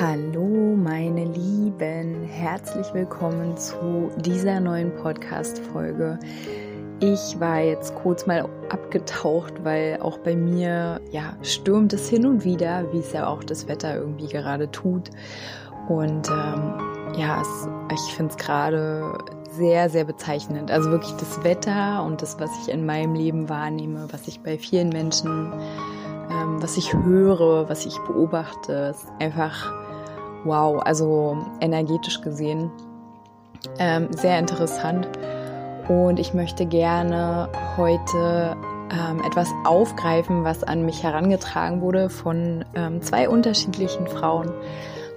Hallo meine Lieben, herzlich willkommen zu dieser neuen Podcast-Folge. Ich war jetzt kurz mal abgetaucht, weil auch bei mir ja stürmt es hin und wieder, wie es ja auch das Wetter irgendwie gerade tut. Und ähm, ja, es, ich finde es gerade sehr, sehr bezeichnend. Also wirklich das Wetter und das, was ich in meinem Leben wahrnehme, was ich bei vielen Menschen, ähm, was ich höre, was ich beobachte, ist einfach wow, also energetisch gesehen ähm, sehr interessant. Und ich möchte gerne heute ähm, etwas aufgreifen, was an mich herangetragen wurde von ähm, zwei unterschiedlichen Frauen.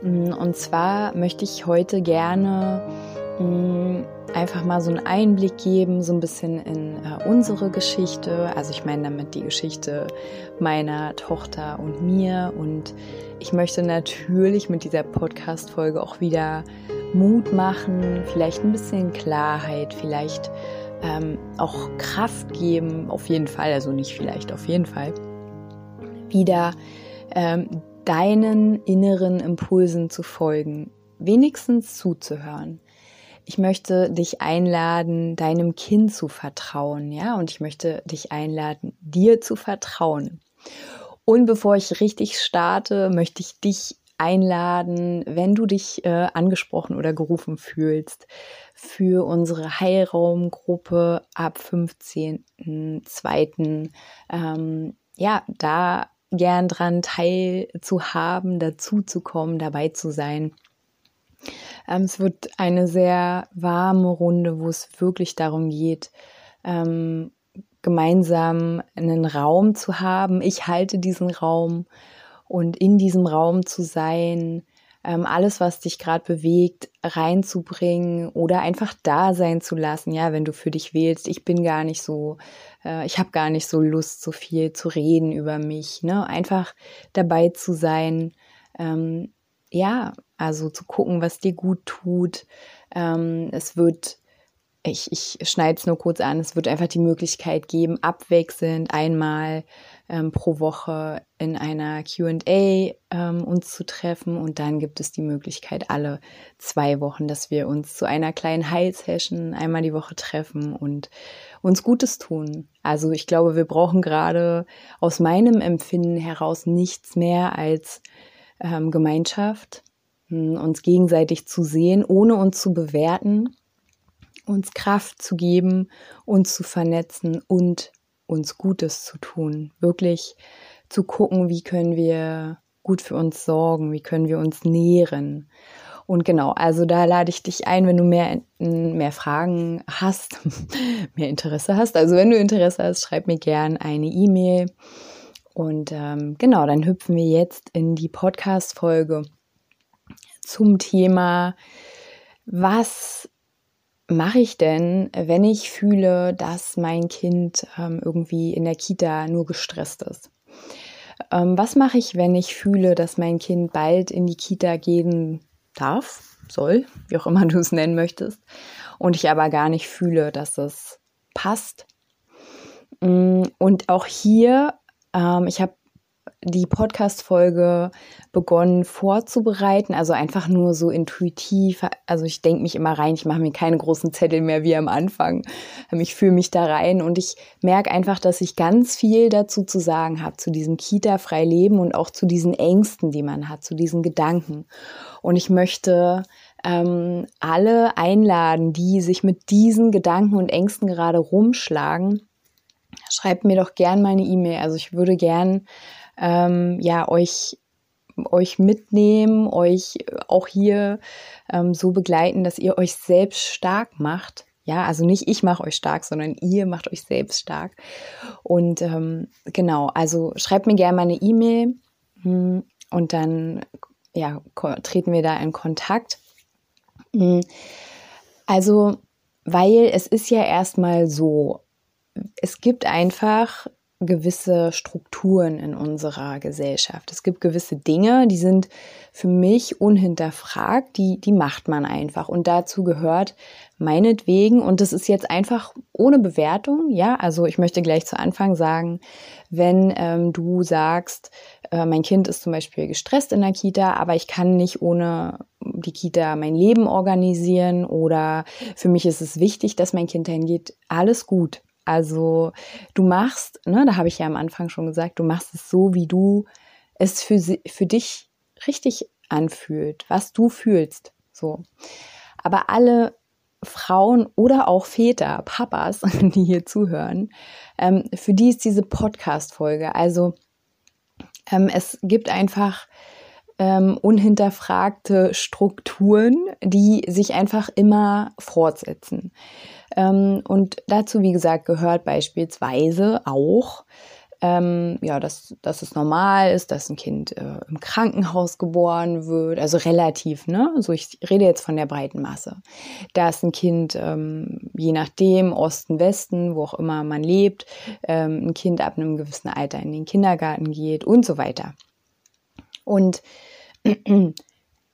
Mm, und zwar möchte ich heute gerne mh, mm, einfach mal so einen Einblick geben, so ein bisschen in äh, unsere Geschichte. Also ich meine damit die Geschichte meiner Tochter und mir. Und ich möchte natürlich mit dieser Podcast-Folge auch wieder Mut machen, vielleicht ein bisschen Klarheit, vielleicht ähm, auch Kraft geben, auf jeden Fall, also nicht vielleicht, auf jeden Fall, wieder ähm, deinen inneren Impulsen zu folgen, wenigstens zuzuhören ich möchte dich einladen, deinem Kind zu vertrauen, ja, und ich möchte dich einladen, dir zu vertrauen. Und bevor ich richtig starte, möchte ich dich einladen, wenn du dich äh, angesprochen oder gerufen fühlst, für unsere Heilraumgruppe ab 15.02. Ähm, ja, da gern dran teilzuhaben, dazu zu kommen, dabei zu sein. Ähm, es wird eine sehr warme Runde, wo es wirklich darum geht, ähm, gemeinsam einen Raum zu haben. Ich halte diesen Raum und in diesem Raum zu sein, ähm, alles, was dich gerade bewegt, reinzubringen oder einfach da sein zu lassen. Ja, wenn du für dich wählst, ich bin gar nicht so, äh, ich habe gar nicht so Lust, so viel zu reden über mich. Ne? Einfach dabei zu sein. Ähm, ja, also zu gucken, was dir gut tut. Ähm, es wird, ich, ich schneide es nur kurz an, es wird einfach die Möglichkeit geben, abwechselnd einmal ähm, pro Woche in einer QA ähm, uns zu treffen. Und dann gibt es die Möglichkeit, alle zwei Wochen, dass wir uns zu einer kleinen Heilsession einmal die Woche treffen und uns Gutes tun. Also ich glaube, wir brauchen gerade aus meinem Empfinden heraus nichts mehr als ähm, Gemeinschaft uns gegenseitig zu sehen, ohne uns zu bewerten, uns Kraft zu geben, uns zu vernetzen und uns Gutes zu tun. Wirklich zu gucken, wie können wir gut für uns sorgen, wie können wir uns nähren. Und genau, also da lade ich dich ein, wenn du mehr, mehr Fragen hast, mehr Interesse hast. Also wenn du Interesse hast, schreib mir gern eine E-Mail. Und ähm, genau, dann hüpfen wir jetzt in die Podcast-Folge zum Thema, was mache ich denn, wenn ich fühle, dass mein Kind ähm, irgendwie in der Kita nur gestresst ist? Ähm, was mache ich, wenn ich fühle, dass mein Kind bald in die Kita gehen darf, soll, wie auch immer du es nennen möchtest, und ich aber gar nicht fühle, dass es passt? Mm, und auch hier, ähm, ich habe die Podcast-Folge begonnen vorzubereiten, also einfach nur so intuitiv. Also ich denke mich immer rein, ich mache mir keine großen Zettel mehr wie am Anfang. Ich fühle mich da rein und ich merke einfach, dass ich ganz viel dazu zu sagen habe, zu diesem Kita-frei Leben und auch zu diesen Ängsten, die man hat, zu diesen Gedanken. Und ich möchte ähm, alle einladen, die sich mit diesen Gedanken und Ängsten gerade rumschlagen. Schreibt mir doch gern meine E-Mail. Also ich würde gern ähm, ja, euch euch mitnehmen, euch auch hier ähm, so begleiten, dass ihr euch selbst stark macht. Ja, also nicht ich mache euch stark, sondern ihr macht euch selbst stark. Und ähm, genau, also schreibt mir gerne mal eine E-Mail hm, und dann ja, treten wir da in Kontakt. Hm. Also, weil es ist ja erstmal so, es gibt einfach gewisse Strukturen in unserer Gesellschaft. Es gibt gewisse Dinge, die sind für mich unhinterfragt, die, die macht man einfach. Und dazu gehört meinetwegen, und das ist jetzt einfach ohne Bewertung, ja, also ich möchte gleich zu Anfang sagen, wenn ähm, du sagst, äh, mein Kind ist zum Beispiel gestresst in der Kita, aber ich kann nicht ohne die Kita mein Leben organisieren oder für mich ist es wichtig, dass mein Kind dahin geht, alles gut. Also du machst, ne, da habe ich ja am Anfang schon gesagt, du machst es so, wie du es für, für dich richtig anfühlt, was du fühlst. So. Aber alle Frauen oder auch Väter, Papas, die hier zuhören, ähm, für die ist diese Podcast-Folge. Also ähm, es gibt einfach ähm, unhinterfragte Strukturen, die sich einfach immer fortsetzen. Ähm, und dazu, wie gesagt, gehört beispielsweise auch, ähm, ja, dass, dass es normal ist, dass ein Kind äh, im Krankenhaus geboren wird, also relativ, ne? So, ich rede jetzt von der breiten Masse. Dass ein Kind, ähm, je nachdem, Osten, Westen, wo auch immer man lebt, ähm, ein Kind ab einem gewissen Alter in den Kindergarten geht und so weiter. Und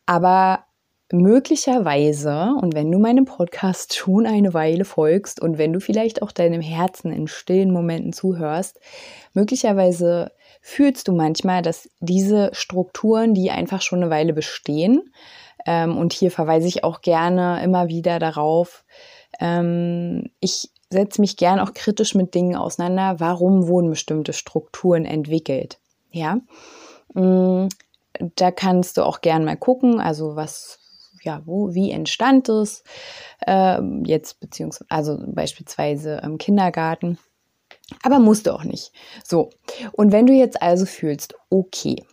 aber möglicherweise, und wenn du meinem Podcast schon eine Weile folgst und wenn du vielleicht auch deinem Herzen in stillen Momenten zuhörst, möglicherweise fühlst du manchmal, dass diese Strukturen, die einfach schon eine Weile bestehen, ähm, und hier verweise ich auch gerne immer wieder darauf, ähm, ich setze mich gern auch kritisch mit Dingen auseinander, warum wurden bestimmte Strukturen entwickelt. Ja, mm, da kannst du auch gern mal gucken, also was, ja, wo, wie entstand es äh, jetzt, beziehungsweise, also beispielsweise im Kindergarten. Aber musst du auch nicht. So, und wenn du jetzt also fühlst, okay,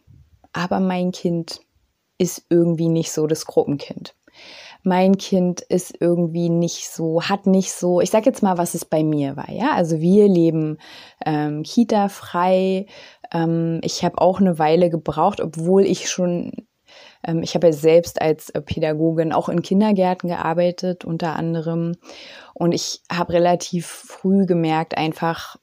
aber mein Kind ist irgendwie nicht so das Gruppenkind. Mein Kind ist irgendwie nicht so, hat nicht so, ich sag jetzt mal, was es bei mir war, ja. Also wir leben ähm, Kita-frei. Ähm, ich habe auch eine Weile gebraucht, obwohl ich schon ähm, ich habe ja selbst als äh, Pädagogin auch in Kindergärten gearbeitet, unter anderem. Und ich habe relativ früh gemerkt, einfach,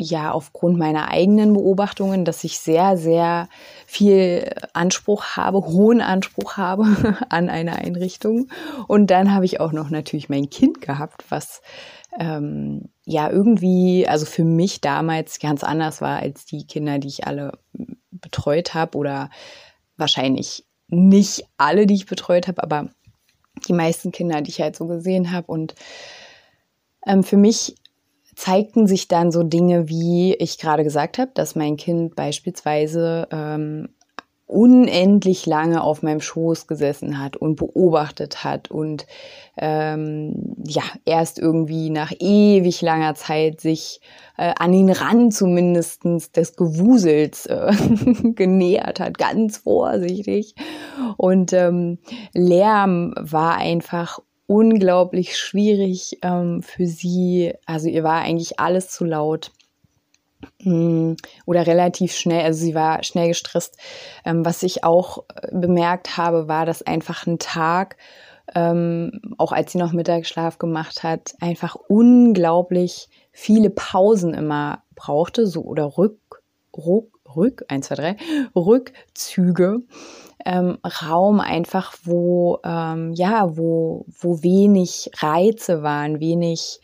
ja, aufgrund meiner eigenen Beobachtungen, dass ich sehr, sehr viel Anspruch habe, hohen Anspruch habe an eine Einrichtung. Und dann habe ich auch noch natürlich mein Kind gehabt, was ähm, ja irgendwie, also für mich damals ganz anders war als die Kinder, die ich alle betreut habe oder wahrscheinlich nicht alle, die ich betreut habe, aber die meisten Kinder, die ich halt so gesehen habe. Und ähm, für mich zeigten sich dann so Dinge, wie ich gerade gesagt habe, dass mein Kind beispielsweise ähm, unendlich lange auf meinem Schoß gesessen hat und beobachtet hat und ähm, ja, erst irgendwie nach ewig langer Zeit sich äh, an den Rand zumindestens des Gewusels äh, genähert hat, ganz vorsichtig. Und ähm, Lärm war einfach unglaublich schwierig ähm, für sie. Also ihr war eigentlich alles zu laut. Mm, oder relativ schnell, also sie war schnell gestresst. Ähm, was ich auch äh, bemerkt habe, war, dass einfach ein Tag, ähm, auch als sie noch Mittagsschlaf gemacht hat, einfach unglaublich viele Pausen immer brauchte, so oder Rück, Rück, Rück, 1, 2, 3, Rückzüge. Ähm, Raum einfach, wo, ähm, ja, wo, wo wenig Reize waren, wenig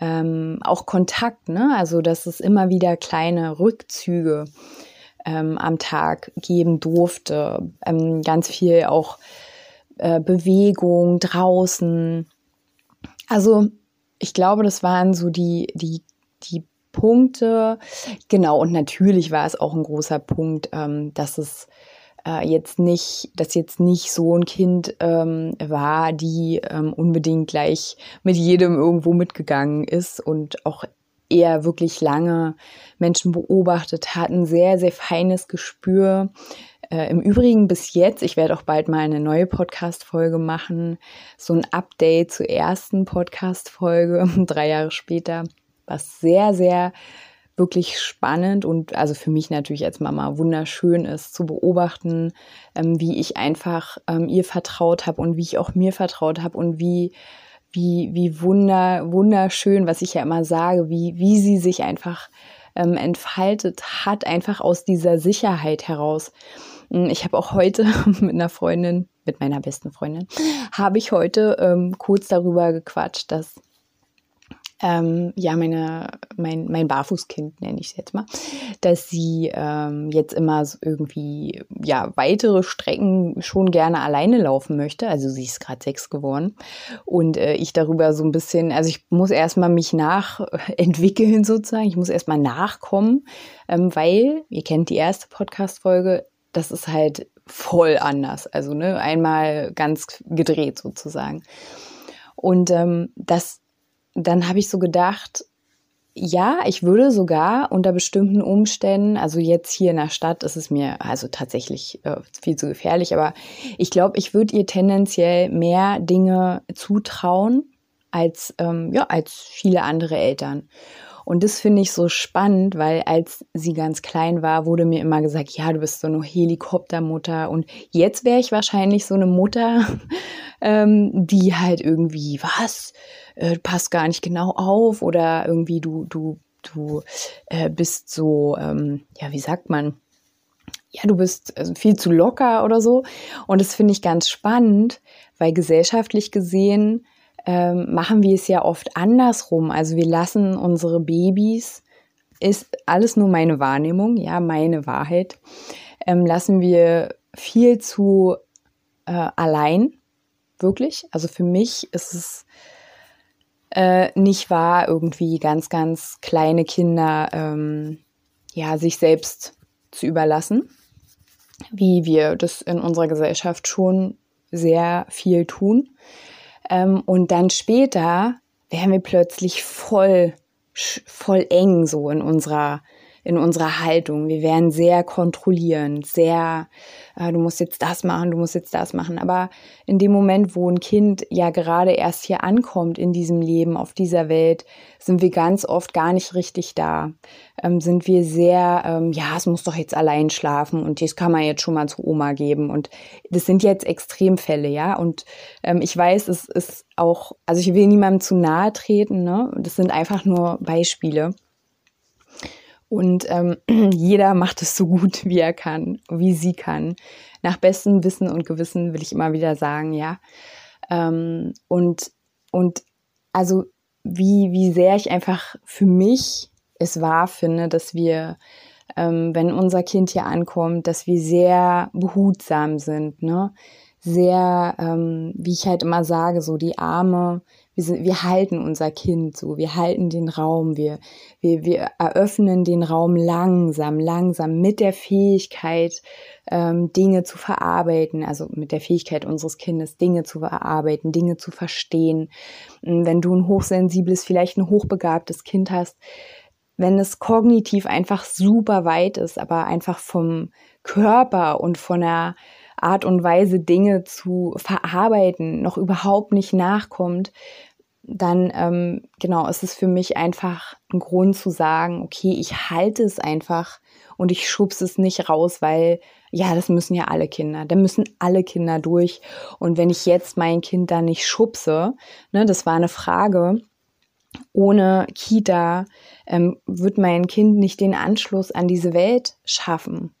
ähm, auch Kontakt, ne? Also dass es immer wieder kleine Rückzüge ähm, am Tag geben durfte. Ähm, ganz viel auch äh, Bewegung draußen. Also ich glaube, das waren so die, die, die Punkte. Genau, und natürlich war es auch ein großer Punkt, ähm, dass es äh, jetzt nicht, dass jetzt nicht so ein Kind ähm, war, die ähm, unbedingt gleich mit jedem irgendwo mitgegangen ist und auch eher wirklich lange Menschen beobachtet hat, ein sehr, sehr feines Gespür. Äh, Im Übrigen bis jetzt, ich werde auch bald mal eine neue Podcast-Folge machen, so ein Update zur ersten Podcast-Folge, drei Jahre später, was sehr, sehr wirklich spannend und also für mich natürlich als Mama wunderschön ist zu beobachten, ähm, wie ich einfach ähm, ihr vertraut habe und wie ich auch mir vertraut habe und wie wie wie wunder wunderschön, was ich ja immer sage, wie wie sie sich einfach ähm, entfaltet hat, einfach aus dieser Sicherheit heraus. Hm, ich habe auch heute mit einer Freundin, mit meiner besten Freundin, habe ich heute ähm, kurz darüber gequatscht, dass ähm, ja, meine, mein, mein Barfußkind nenne ich es jetzt mal, dass sie ähm, jetzt immer so irgendwie ja weitere Strecken schon gerne alleine laufen möchte. Also sie ist gerade sechs geworden und äh, ich darüber so ein bisschen, also ich muss erstmal mich nachentwickeln sozusagen, ich muss erstmal nachkommen, ähm, weil, ihr kennt die erste Podcast-Folge, das ist halt voll anders. Also ne, einmal ganz gedreht sozusagen. Und ähm, das dann habe ich so gedacht, ja, ich würde sogar unter bestimmten Umständen, also jetzt hier in der Stadt ist es mir also tatsächlich äh, viel zu gefährlich, aber ich glaube, ich würde ihr tendenziell mehr Dinge zutrauen als, ähm, ja, als viele andere Eltern. Und das finde ich so spannend, weil als sie ganz klein war, wurde mir immer gesagt, ja, du bist so eine Helikoptermutter. Und jetzt wäre ich wahrscheinlich so eine Mutter, ähm, die halt irgendwie, was, äh, passt gar nicht genau auf oder irgendwie du, du, du äh, bist so, ähm, ja, wie sagt man? Ja, du bist also viel zu locker oder so. Und das finde ich ganz spannend, weil gesellschaftlich gesehen ähm, machen wir es ja oft andersrum. Also wir lassen unsere Babys, ist alles nur meine Wahrnehmung, ja, meine Wahrheit, ähm, lassen wir viel zu äh, allein, wirklich. Also für mich ist es äh, nicht wahr, irgendwie ganz, ganz kleine Kinder ähm, ja, sich selbst zu überlassen, wie wir das in unserer Gesellschaft schon sehr viel tun. Ähm, und dann später werden wir plötzlich voll, voll eng so in unserer in unserer Haltung. Wir werden sehr kontrollierend, sehr, äh, du musst jetzt das machen, du musst jetzt das machen. Aber in dem Moment, wo ein Kind ja gerade erst hier ankommt in diesem Leben, auf dieser Welt, sind wir ganz oft gar nicht richtig da. Ähm, sind wir sehr, ähm, ja, es muss doch jetzt allein schlafen und das kann man jetzt schon mal zu Oma geben. Und das sind jetzt Extremfälle, ja. Und ähm, ich weiß, es ist auch, also ich will niemandem zu nahe treten, ne? Das sind einfach nur Beispiele. Und ähm, jeder macht es so gut, wie er kann, wie sie kann. Nach bestem Wissen und Gewissen will ich immer wieder sagen, ja. Ähm, und, und also wie, wie sehr ich einfach für mich es wahr finde, dass wir, ähm, wenn unser Kind hier ankommt, dass wir sehr behutsam sind, ne? Sehr, ähm, wie ich halt immer sage, so die Arme wir, sind, wir halten unser Kind so, wir halten den Raum, wir, wir, wir eröffnen den Raum langsam, langsam mit der Fähigkeit, ähm, Dinge zu verarbeiten, also mit der Fähigkeit unseres Kindes, Dinge zu verarbeiten, Dinge zu verstehen. Wenn du ein hochsensibles, vielleicht ein hochbegabtes Kind hast, wenn es kognitiv einfach super weit ist, aber einfach vom Körper und von der Art und Weise, Dinge zu verarbeiten, noch überhaupt nicht nachkommt, dann ähm, genau ist es für mich einfach ein Grund zu sagen, okay, ich halte es einfach und ich schubse es nicht raus, weil ja, das müssen ja alle Kinder, da müssen alle Kinder durch. Und wenn ich jetzt mein Kind da nicht schubse, ne, das war eine Frage, ohne Kita ähm, wird mein Kind nicht den Anschluss an diese Welt schaffen.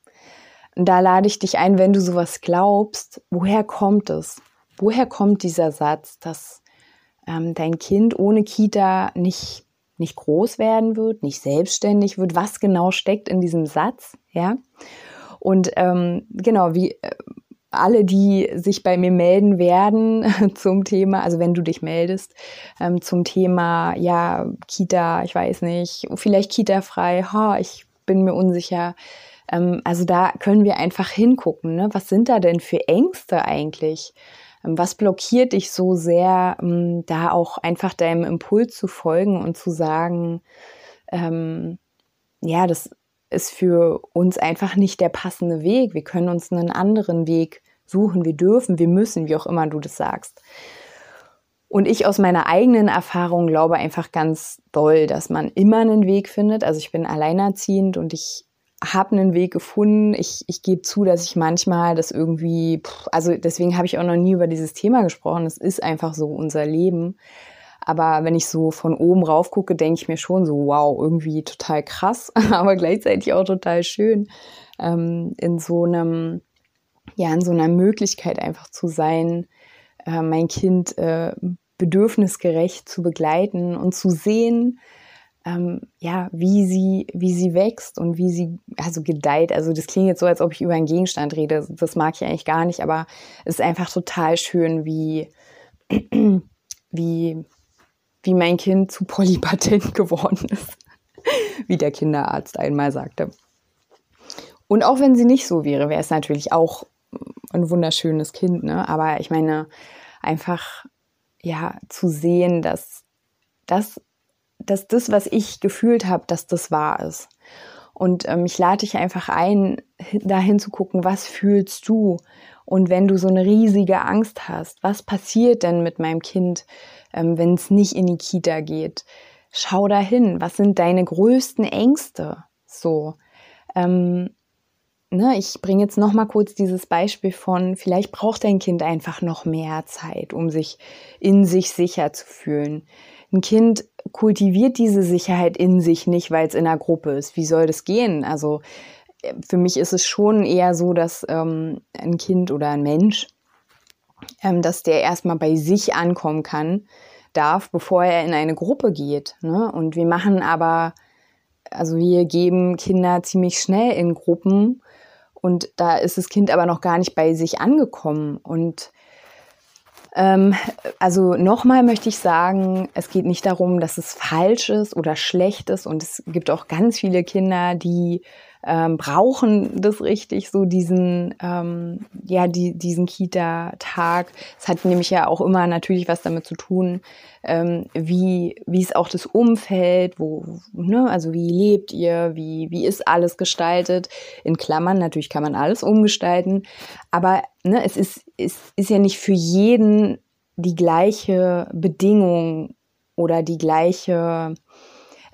Da lade ich dich ein, wenn du sowas glaubst, woher kommt es? Woher kommt dieser Satz, dass ähm, dein Kind ohne Kita nicht, nicht groß werden wird, nicht selbstständig wird? Was genau steckt in diesem Satz? Ja. Und ähm, genau, wie äh, alle, die sich bei mir melden werden zum Thema, also wenn du dich meldest, ähm, zum Thema, ja, Kita, ich weiß nicht, vielleicht Kita frei, ha, ich bin mir unsicher, ähm, also da können wir einfach hingucken. Ne? Was sind da denn für Ängste eigentlich? Ähm, was blockiert dich so sehr, ähm, da auch einfach deinem Impuls zu folgen und zu sagen, ähm, ja, das ist für uns einfach nicht der passende Weg. Wir können uns einen anderen Weg suchen. Wir dürfen, wir müssen, wie auch immer du das sagst. Und ich aus meiner eigenen Erfahrung glaube einfach ganz doll, dass man immer einen Weg findet. Also ich bin alleinerziehend und ich habe einen Weg gefunden. Ich, ich gebe zu, dass ich manchmal das irgendwie, also deswegen habe ich auch noch nie über dieses Thema gesprochen. Es ist einfach so unser Leben. Aber wenn ich so von oben rauf gucke, denke ich mir schon so, wow, irgendwie total krass, aber gleichzeitig auch total schön, ähm, in so einem, ja, in so einer Möglichkeit einfach zu sein, äh, mein Kind äh, bedürfnisgerecht zu begleiten und zu sehen, ähm, ja, wie sie, wie sie wächst und wie sie also gedeiht. Also das klingt jetzt so, als ob ich über einen Gegenstand rede. Das mag ich eigentlich gar nicht, aber es ist einfach total schön, wie, wie, wie mein Kind zu polypatent geworden ist, wie der Kinderarzt einmal sagte. Und auch wenn sie nicht so wäre, wäre es natürlich auch ein wunderschönes Kind, ne? Aber ich meine, einfach ja zu sehen, dass das dass das, was ich gefühlt habe, dass das wahr ist. Und ähm, ich lade dich einfach ein, dahin zu gucken, was fühlst du? Und wenn du so eine riesige Angst hast, was passiert denn mit meinem Kind, ähm, wenn es nicht in die Kita geht? Schau dahin, was sind deine größten Ängste? So, ähm, ne, ich bringe jetzt noch mal kurz dieses Beispiel von, vielleicht braucht dein Kind einfach noch mehr Zeit, um sich in sich sicher zu fühlen. Ein Kind kultiviert diese Sicherheit in sich nicht, weil es in einer Gruppe ist. Wie soll das gehen? Also äh, für mich ist es schon eher so, dass ähm, ein Kind oder ein Mensch, ähm, dass der erstmal bei sich ankommen kann, darf, bevor er in eine Gruppe geht. Ne? Und wir machen aber, also wir geben Kinder ziemlich schnell in Gruppen und da ist das Kind aber noch gar nicht bei sich angekommen. Und also nochmal möchte ich sagen, es geht nicht darum, dass es falsch ist oder schlecht ist. Und es gibt auch ganz viele Kinder, die ähm, brauchen das richtig, so diesen, ähm, ja, die, diesen Kita-Tag. Es hat nämlich ja auch immer natürlich was damit zu tun, ähm, wie, wie ist auch das Umfeld, wo, ne, also wie lebt ihr, wie, wie ist alles gestaltet. In Klammern, natürlich kann man alles umgestalten, aber ne, es ist, es ist ja nicht für jeden die gleiche Bedingung oder die gleiche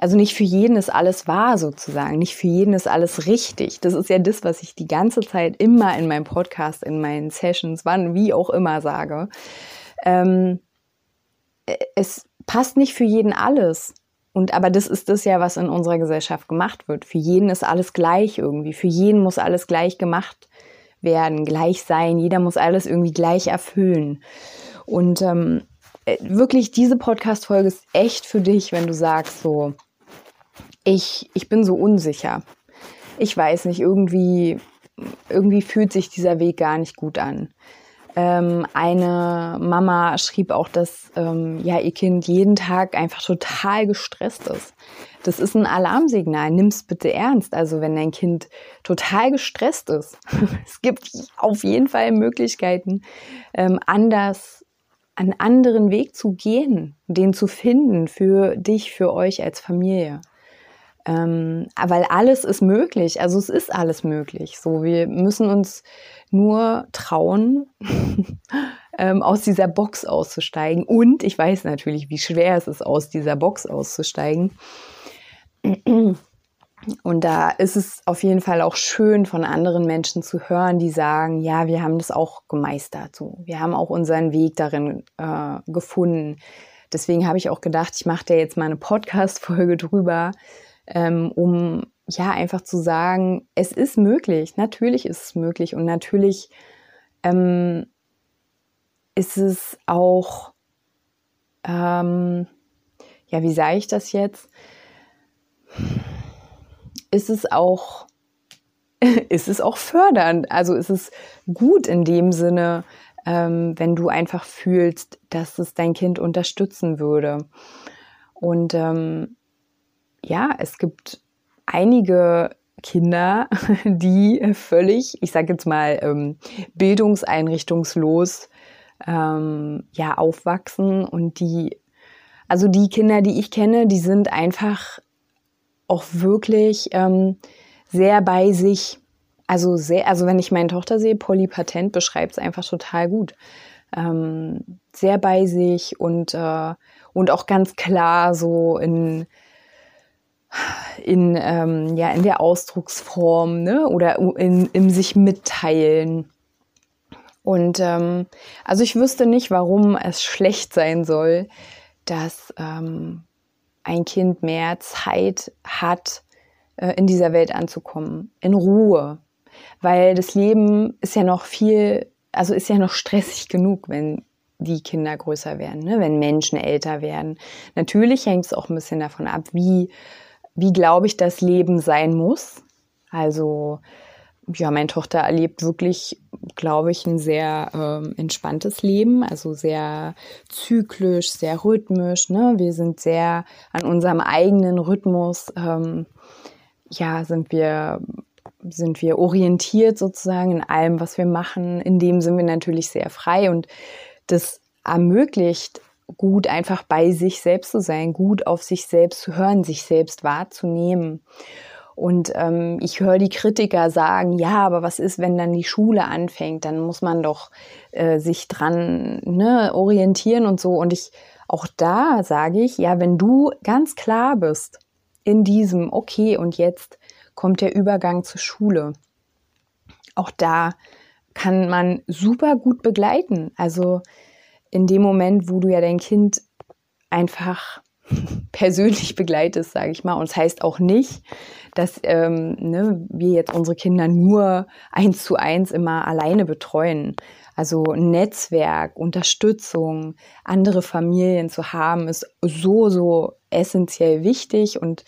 also nicht für jeden ist alles wahr sozusagen, nicht für jeden ist alles richtig. Das ist ja das, was ich die ganze Zeit immer in meinem Podcast, in meinen Sessions, wann, wie auch immer sage. Ähm, es passt nicht für jeden alles. Und aber das ist das ja, was in unserer Gesellschaft gemacht wird. Für jeden ist alles gleich irgendwie. Für jeden muss alles gleich gemacht werden, gleich sein. Jeder muss alles irgendwie gleich erfüllen. Und ähm, äh, wirklich, diese Podcast-Folge ist echt für dich, wenn du sagst so, ich, ich bin so unsicher. Ich weiß nicht, irgendwie, irgendwie fühlt sich dieser Weg gar nicht gut an. Ähm, eine Mama schrieb auch, dass ähm, ja ihr Kind jeden Tag einfach total gestresst ist. Das ist ein Alarmsignal. Nimm's bitte ernst. Also wenn dein Kind total gestresst ist, es gibt auf jeden Fall Möglichkeiten, ähm, anders einen anderen Weg zu gehen, den zu finden für dich, für euch als Familie. Ähm, weil alles ist möglich, also es ist alles möglich. So, wir müssen uns nur trauen, ähm, aus dieser Box auszusteigen. Und ich weiß natürlich, wie schwer es ist, aus dieser Box auszusteigen. Und da ist es auf jeden Fall auch schön, von anderen Menschen zu hören, die sagen, ja, wir haben das auch gemeistert. So. Wir haben auch unseren Weg darin äh, gefunden. Deswegen habe ich auch gedacht, ich mache da jetzt mal eine Podcast-Folge drüber, ähm, um ja einfach zu sagen, es ist möglich, natürlich ist es möglich und natürlich ähm, ist es auch, ähm, ja, wie sage ich das jetzt? Ist es auch, ist es auch fördernd? Also ist es gut in dem Sinne, ähm, wenn du einfach fühlst, dass es dein Kind unterstützen würde. Und ähm, ja, es gibt einige Kinder, die völlig, ich sage jetzt mal, ähm, bildungseinrichtungslos ähm, ja, aufwachsen und die, also die Kinder, die ich kenne, die sind einfach auch wirklich ähm, sehr bei sich. Also sehr, also wenn ich meine Tochter sehe, Polly Patent beschreibt es einfach total gut. ähm, sehr bei sich und, äh, und auch ganz klar so in, in, ähm, ja, in der Ausdrucksform ne? oder in, im sich mitteilen. Und ähm, also ich wüsste nicht, warum es schlecht sein soll, dass ähm, ein Kind mehr Zeit hat, äh, in dieser Welt anzukommen, in Ruhe. Weil das Leben ist ja noch viel, also ist ja noch stressig genug, wenn die Kinder größer werden, ne? wenn Menschen älter werden. Natürlich hängt es auch ein bisschen davon ab, wie, wie glaube ich, das Leben sein muss. Also ja, meine Tochter erlebt wirklich, glaube ich, ein sehr ähm, entspanntes Leben, also sehr zyklisch, sehr rhythmisch. Ne? Wir sind sehr an unserem eigenen Rhythmus, ähm, ja, sind wir, sind wir orientiert sozusagen in allem, was wir machen. In dem sind wir natürlich sehr frei und das ermöglicht gut einfach bei sich selbst zu sein, gut auf sich selbst zu hören, sich selbst wahrzunehmen. Und ähm, ich höre die Kritiker sagen, ja, aber was ist, wenn dann die Schule anfängt? Dann muss man doch äh, sich dran ne, orientieren und so. Und ich, auch da sage ich, ja, wenn du ganz klar bist in diesem, okay, und jetzt kommt der Übergang zur Schule. Auch da kann man super gut begleiten. Also in dem Moment, wo du ja dein Kind einfach persönlich begleitest, sage ich mal. Und es das heißt auch nicht, dass ähm, ne, wir jetzt unsere Kinder nur eins zu eins immer alleine betreuen. Also Netzwerk, Unterstützung, andere Familien zu haben, ist so, so essentiell wichtig. Und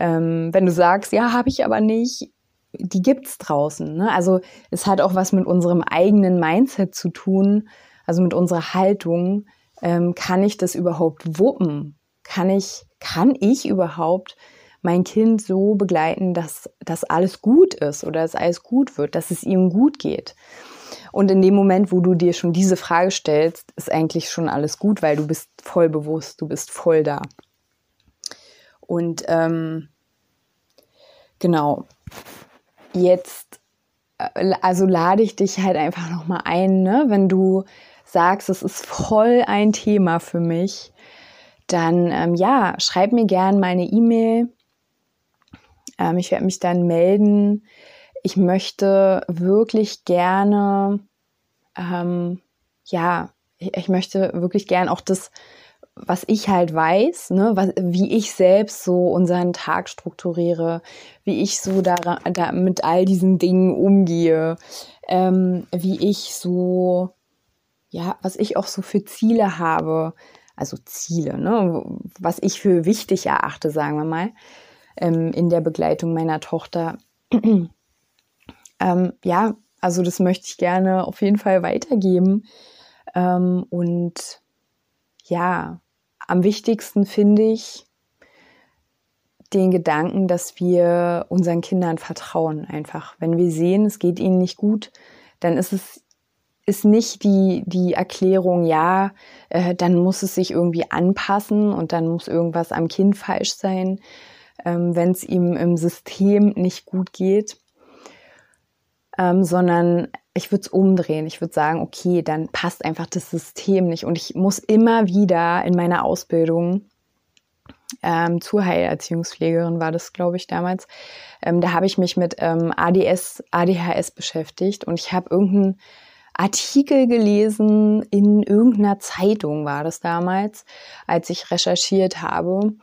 ähm, wenn du sagst, ja, habe ich aber nicht, die gibt's draußen. Ne? Also es hat auch was mit unserem eigenen Mindset zu tun, also mit unserer Haltung. Ähm, kann ich das überhaupt wuppen? Kann ich, kann ich überhaupt mein Kind so begleiten, dass das alles gut ist oder dass alles gut wird, dass es ihm gut geht. Und in dem Moment, wo du dir schon diese Frage stellst, ist eigentlich schon alles gut, weil du bist voll bewusst, du bist voll da. Und ähm, genau, jetzt, also lade ich dich halt einfach nochmal ein, ne? wenn du sagst, es ist voll ein Thema für mich, dann ähm, ja, schreib mir gern meine E-Mail. Ähm, ich werde mich dann melden. Ich möchte wirklich gerne, ähm, ja, ich, ich, möchte wirklich gern auch das, was ich halt weiß, ne, was, wie ich selbst so unseren Tag strukturiere, wie ich so da, da mit all diesen Dingen umgehe, ähm, wie ich so, ja, was ich auch so für Ziele habe, also Ziele, ne, was ich für wichtig erachte, sagen wir mal, ähm, in der Begleitung meiner Tochter. ähm, ja, also das möchte ich gerne auf jeden Fall weitergeben. Ähm, und ja, am wichtigsten finde ich den Gedanken, dass wir unseren Kindern vertrauen einfach. Wenn wir sehen, es geht ihnen nicht gut, dann ist es ist nicht die, die Erklärung, ja, äh, dann muss es sich irgendwie anpassen und dann muss irgendwas am Kind falsch sein, ähm, wenn es ihm im System nicht gut geht, ähm, sondern ich würde es umdrehen. Ich würde sagen, okay, dann passt einfach das System nicht. Und ich muss immer wieder in meiner Ausbildung ähm, zur Heilerziehungspflegerin war das, glaube ich, damals. Ähm, da habe ich mich mit ähm, ADS, ADHS beschäftigt und ich habe irgendeinen Artikel gelesen in irgendeiner Zeitung war das damals, als ich recherchiert habe.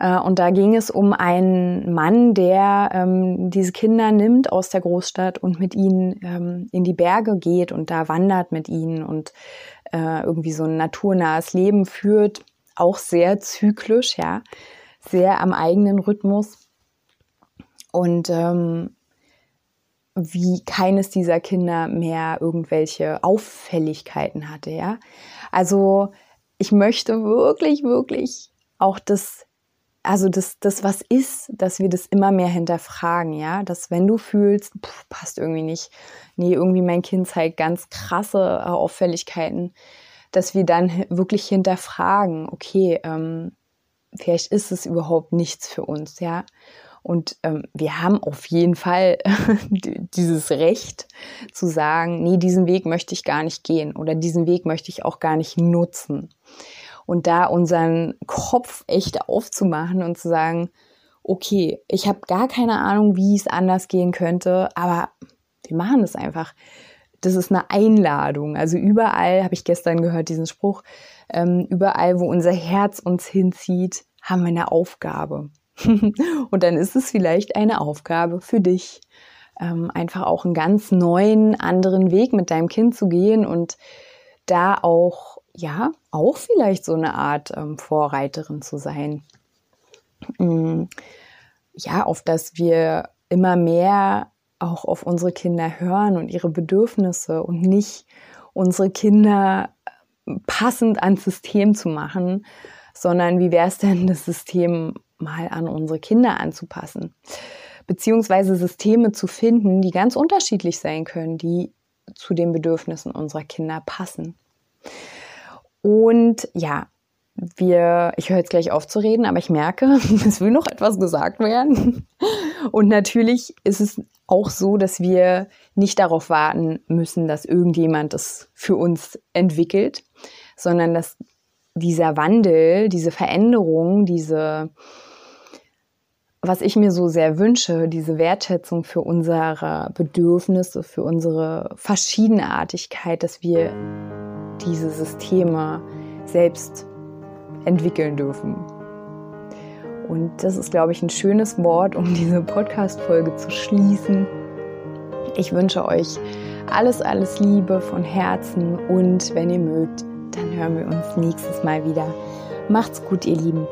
Äh, und da ging es um einen Mann, der ähm, diese Kinder nimmt aus der Großstadt und mit ihnen ähm, in die Berge geht und da wandert mit ihnen und äh, irgendwie so ein naturnahes Leben führt, auch sehr zyklisch, ja, sehr am eigenen Rhythmus. Und ähm, wie keines dieser Kinder mehr irgendwelche Auffälligkeiten hatte, ja. Also ich möchte wirklich, wirklich auch das, also das, das was ist, dass wir das immer mehr hinterfragen, ja. Dass wenn du fühlst, pff, passt irgendwie nicht, nee, irgendwie mein Kind zeigt ganz krasse Auffälligkeiten, dass wir dann wirklich hinterfragen, okay, ähm, vielleicht ist es überhaupt nichts für uns, ja. Und ähm, wir haben auf jeden Fall dieses Recht zu sagen, nee, diesen Weg möchte ich gar nicht gehen oder diesen Weg möchte ich auch gar nicht nutzen. Und da unseren Kopf echt aufzumachen und zu sagen, okay, ich habe gar keine Ahnung, wie es anders gehen könnte, aber wir machen es einfach. Das ist eine Einladung. Also überall, habe ich gestern gehört, diesen Spruch, ähm, überall, wo unser Herz uns hinzieht, haben wir eine Aufgabe. und dann ist es vielleicht eine Aufgabe für dich, ähm, einfach auch einen ganz neuen, anderen Weg mit deinem Kind zu gehen und da auch, ja, auch vielleicht so eine Art ähm, Vorreiterin zu sein. Mm, ja, auf dass wir immer mehr auch auf unsere Kinder hören und ihre Bedürfnisse und nicht unsere Kinder passend ans System zu machen, sondern wie wäre es denn, das System mal an unsere Kinder anzupassen? Beziehungsweise Systeme zu finden, die ganz unterschiedlich sein können, die zu den Bedürfnissen unserer Kinder passen. Und ja, wir, ich höre jetzt gleich auf zu reden, aber ich merke, es will noch etwas gesagt werden. Und natürlich ist es auch so, dass wir nicht darauf warten müssen, dass irgendjemand es für uns entwickelt, sondern dass dieser Wandel, diese Veränderung, diese, was ich mir so sehr wünsche, diese Wertschätzung für unsere Bedürfnisse, für unsere Verschiedenartigkeit, dass wir diese Systeme selbst entwickeln dürfen. Und das ist, glaube ich, ein schönes Wort, um diese Podcast-Folge zu schließen. Ich wünsche euch alles, alles Liebe von Herzen und wenn ihr mögt, dann hören wir uns nächstes Mal wieder. Macht's gut, ihr Lieben.